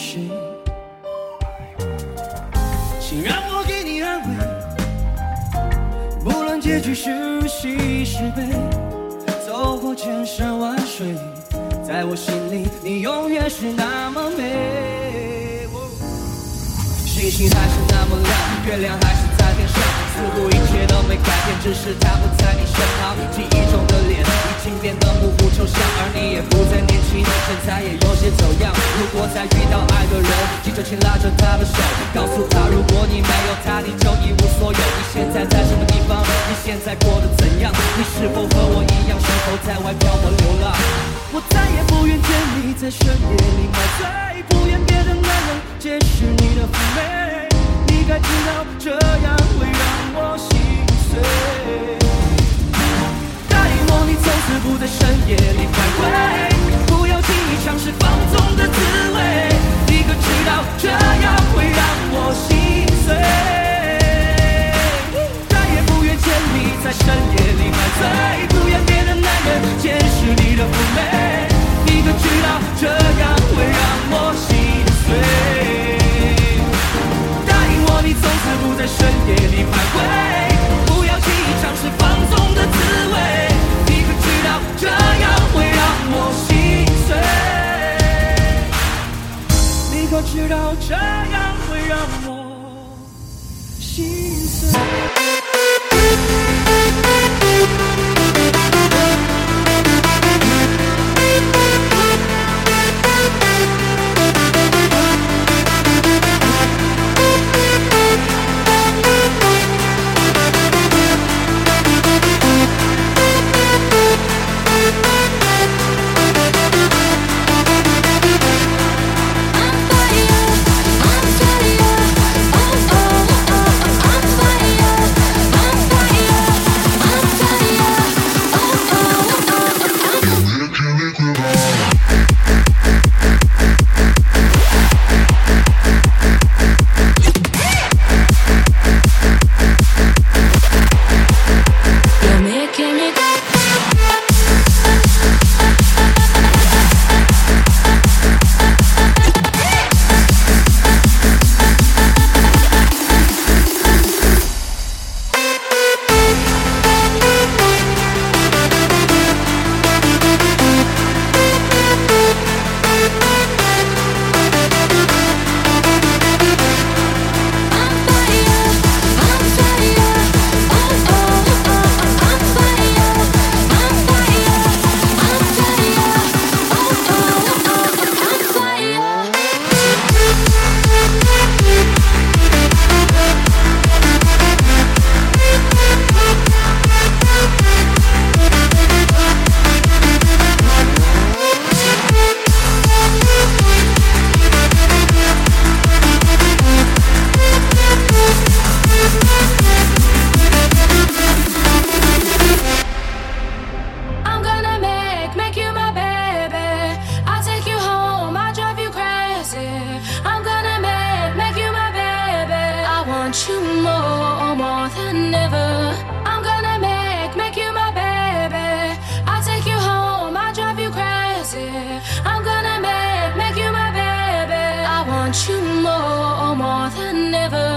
谁？请让我给你安慰，不论结局是喜是悲，走过千山万水，在我心里你永远是那么美。星星还是那么亮，月亮还是在天上，似乎一切都没改变，只是他不在你身旁。记忆如果再遇到爱的人，记着请拉着他的手，告诉他如果你没有他，你就一无所有。你现在在什么地方？你现在过得怎样？你是否和我一样，是否在外漂泊流浪？我再也不愿见你在深夜里买醉，不愿别的男人解释你的妩媚。你该知道这样会让我心碎。答应我，你从此不在深夜里知道这样会让我心碎。more than ever.